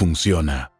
funciona.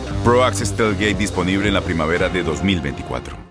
Pro Access Tailgate disponible en la primavera de 2024.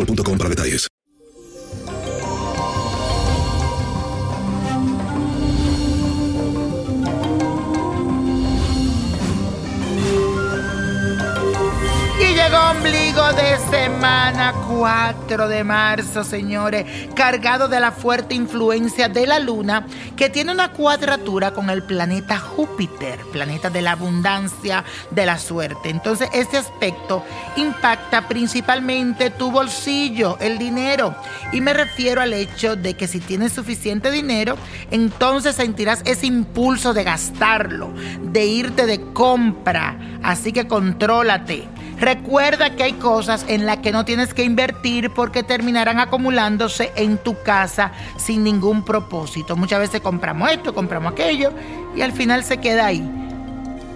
boostmobile.com para detalles. Y llegó ombligo de semana 4 de marzo, señores, cargado de la fuerte influencia de la luna que tiene una cuadratura con el planeta Júpiter, planeta de la abundancia, de la suerte. Entonces, este aspecto impacta principalmente tu bolsillo, el dinero. Y me refiero al hecho de que si tienes suficiente dinero, entonces sentirás ese impulso de gastarlo, de irte de compra. Así que contrólate. Recuerda que hay cosas en las que no tienes que invertir porque terminarán acumulándose en tu casa sin ningún propósito. Muchas veces compramos esto, compramos aquello y al final se queda ahí.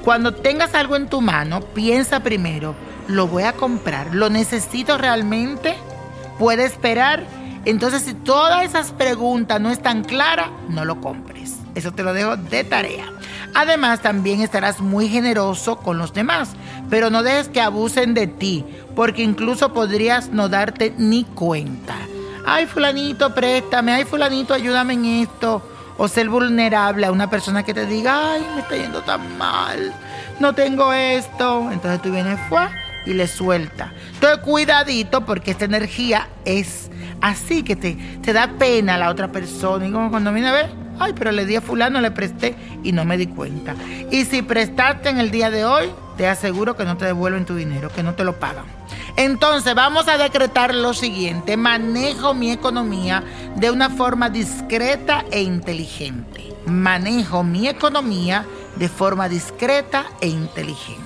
Cuando tengas algo en tu mano, piensa primero, ¿lo voy a comprar? ¿Lo necesito realmente? ¿Puede esperar? Entonces, si todas esas preguntas no están claras, no lo compres. Eso te lo dejo de tarea. Además, también estarás muy generoso con los demás, pero no dejes que abusen de ti, porque incluso podrías no darte ni cuenta. Ay, fulanito, préstame, ay, fulanito, ayúdame en esto. O ser vulnerable a una persona que te diga, ay, me está yendo tan mal, no tengo esto. Entonces tú vienes, fue y le suelta. Entonces cuidadito porque esta energía es así que te, te da pena a la otra persona. Y como cuando viene a ver, Ay, pero le di a fulano, le presté y no me di cuenta. Y si prestaste en el día de hoy, te aseguro que no te devuelven tu dinero, que no te lo pagan. Entonces vamos a decretar lo siguiente. Manejo mi economía de una forma discreta e inteligente. Manejo mi economía de forma discreta e inteligente.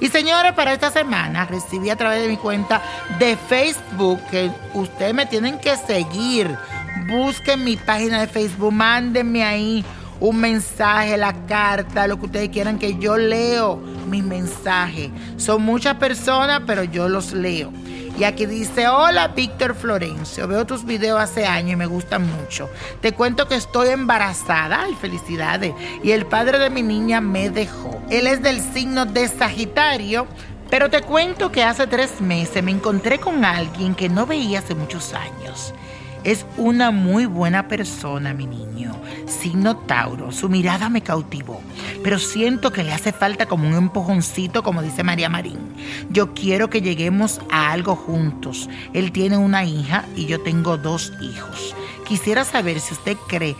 Y señores, para esta semana recibí a través de mi cuenta de Facebook que ustedes me tienen que seguir busquen mi página de Facebook, mándenme ahí un mensaje, la carta, lo que ustedes quieran que yo leo mis mensajes. Son muchas personas, pero yo los leo. Y aquí dice, hola Víctor Florencio, veo tus videos hace años y me gustan mucho. Te cuento que estoy embarazada, ay felicidades, y el padre de mi niña me dejó. Él es del signo de Sagitario, pero te cuento que hace tres meses me encontré con alguien que no veía hace muchos años. Es una muy buena persona, mi niño. Signo Tauro. Su mirada me cautivó. Pero siento que le hace falta como un empujoncito, como dice María Marín. Yo quiero que lleguemos a algo juntos. Él tiene una hija y yo tengo dos hijos. Quisiera saber si usted cree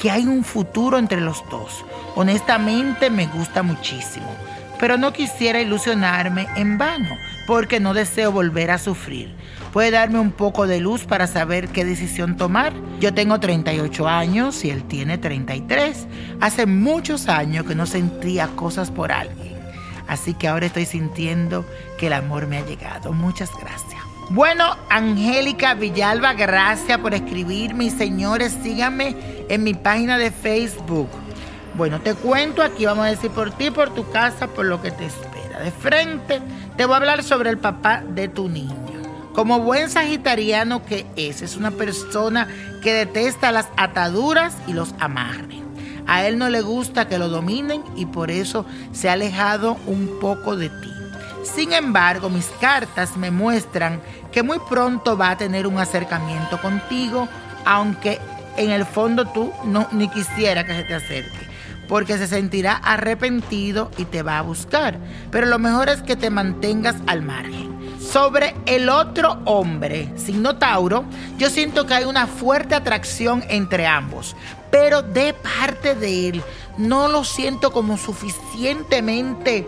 que hay un futuro entre los dos. Honestamente me gusta muchísimo. Pero no quisiera ilusionarme en vano porque no deseo volver a sufrir. ¿Puede darme un poco de luz para saber qué decisión tomar? Yo tengo 38 años y él tiene 33. Hace muchos años que no sentía cosas por alguien. Así que ahora estoy sintiendo que el amor me ha llegado. Muchas gracias. Bueno, Angélica Villalba, gracias por escribirme. señores, síganme en mi página de Facebook. Bueno, te cuento aquí, vamos a decir por ti, por tu casa, por lo que te espera. De frente, te voy a hablar sobre el papá de tu niño. Como buen sagitariano que es, es una persona que detesta las ataduras y los amarres. A él no le gusta que lo dominen y por eso se ha alejado un poco de ti. Sin embargo, mis cartas me muestran que muy pronto va a tener un acercamiento contigo, aunque en el fondo tú no ni quisiera que se te acerque, porque se sentirá arrepentido y te va a buscar. Pero lo mejor es que te mantengas al margen. Sobre el otro hombre, signo Tauro, yo siento que hay una fuerte atracción entre ambos, pero de parte de él no lo siento como suficientemente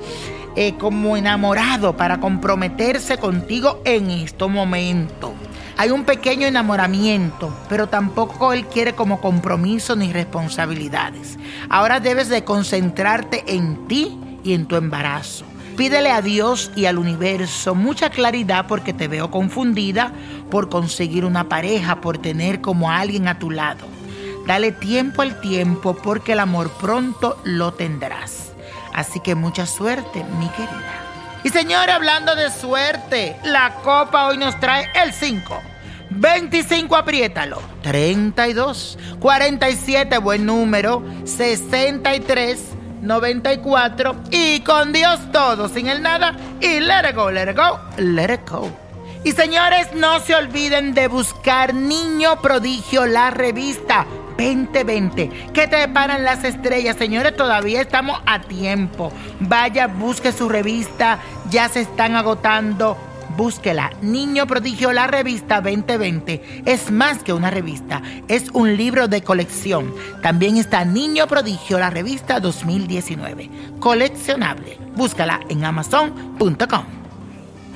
eh, como enamorado para comprometerse contigo en este momento. Hay un pequeño enamoramiento, pero tampoco él quiere como compromiso ni responsabilidades. Ahora debes de concentrarte en ti y en tu embarazo. Pídele a Dios y al universo mucha claridad porque te veo confundida por conseguir una pareja, por tener como alguien a tu lado. Dale tiempo al tiempo porque el amor pronto lo tendrás. Así que mucha suerte, mi querida. Y señores, hablando de suerte, la copa hoy nos trae el 5. 25, apriétalo. 32, 47, buen número. 63, 94. Y con Dios todo, sin el nada. Y let it go, let it go, let it go. Y señores, no se olviden de buscar Niño Prodigio, la revista 2020. ¿Qué te paran las estrellas? Señores, todavía estamos a tiempo. Vaya, busque su revista. Ya se están agotando. Búsquela. Niño Prodigio, la revista 2020. Es más que una revista, es un libro de colección. También está Niño Prodigio, la revista 2019. Coleccionable. Búscala en amazon.com.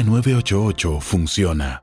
línea 988 funciona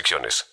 restricciones.